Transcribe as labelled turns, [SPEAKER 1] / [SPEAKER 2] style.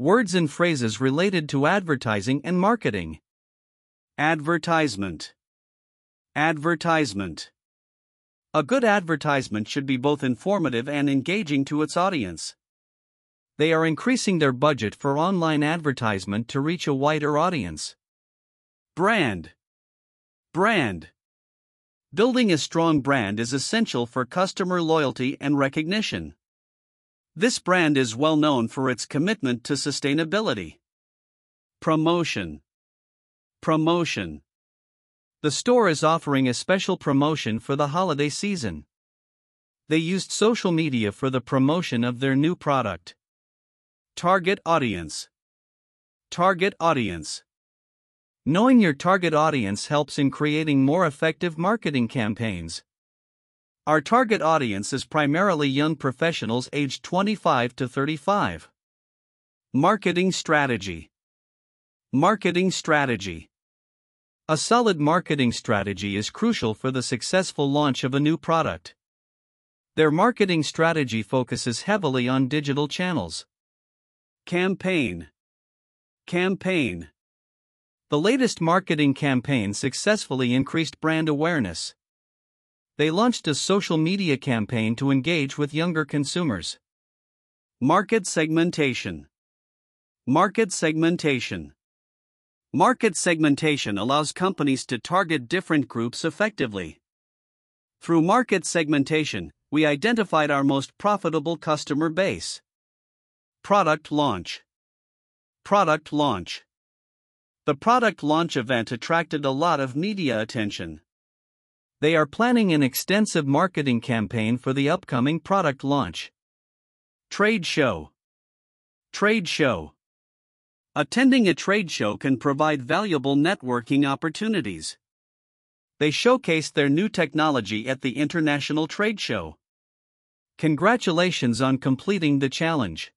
[SPEAKER 1] Words and phrases related to advertising and marketing.
[SPEAKER 2] Advertisement. Advertisement. A good advertisement should be both informative and engaging to its audience.
[SPEAKER 1] They are increasing their budget for online advertisement to reach a wider audience.
[SPEAKER 2] Brand. Brand. Building a strong brand is essential for customer loyalty and recognition. This brand is well known for its commitment to sustainability. Promotion. Promotion.
[SPEAKER 1] The store is offering a special promotion for the holiday season. They used social media for the promotion of their new product.
[SPEAKER 2] Target audience. Target audience.
[SPEAKER 1] Knowing your target audience helps in creating more effective marketing campaigns.
[SPEAKER 2] Our target audience is primarily young professionals aged 25 to 35. Marketing strategy. Marketing strategy.
[SPEAKER 1] A solid marketing strategy is crucial for the successful launch of a new product. Their marketing strategy focuses heavily on digital channels.
[SPEAKER 2] Campaign. Campaign.
[SPEAKER 1] The latest marketing campaign successfully increased brand awareness. They launched a social media campaign to engage with younger consumers.
[SPEAKER 2] Market segmentation. Market segmentation. Market segmentation allows companies to target different groups effectively. Through market segmentation, we identified our most profitable customer base. Product launch. Product launch. The product launch event attracted a lot of media attention.
[SPEAKER 1] They are planning an extensive marketing campaign for the upcoming product launch.
[SPEAKER 2] Trade show. Trade show. Attending a trade show can provide valuable networking opportunities. They showcased their new technology at the International Trade Show.
[SPEAKER 1] Congratulations on completing the challenge.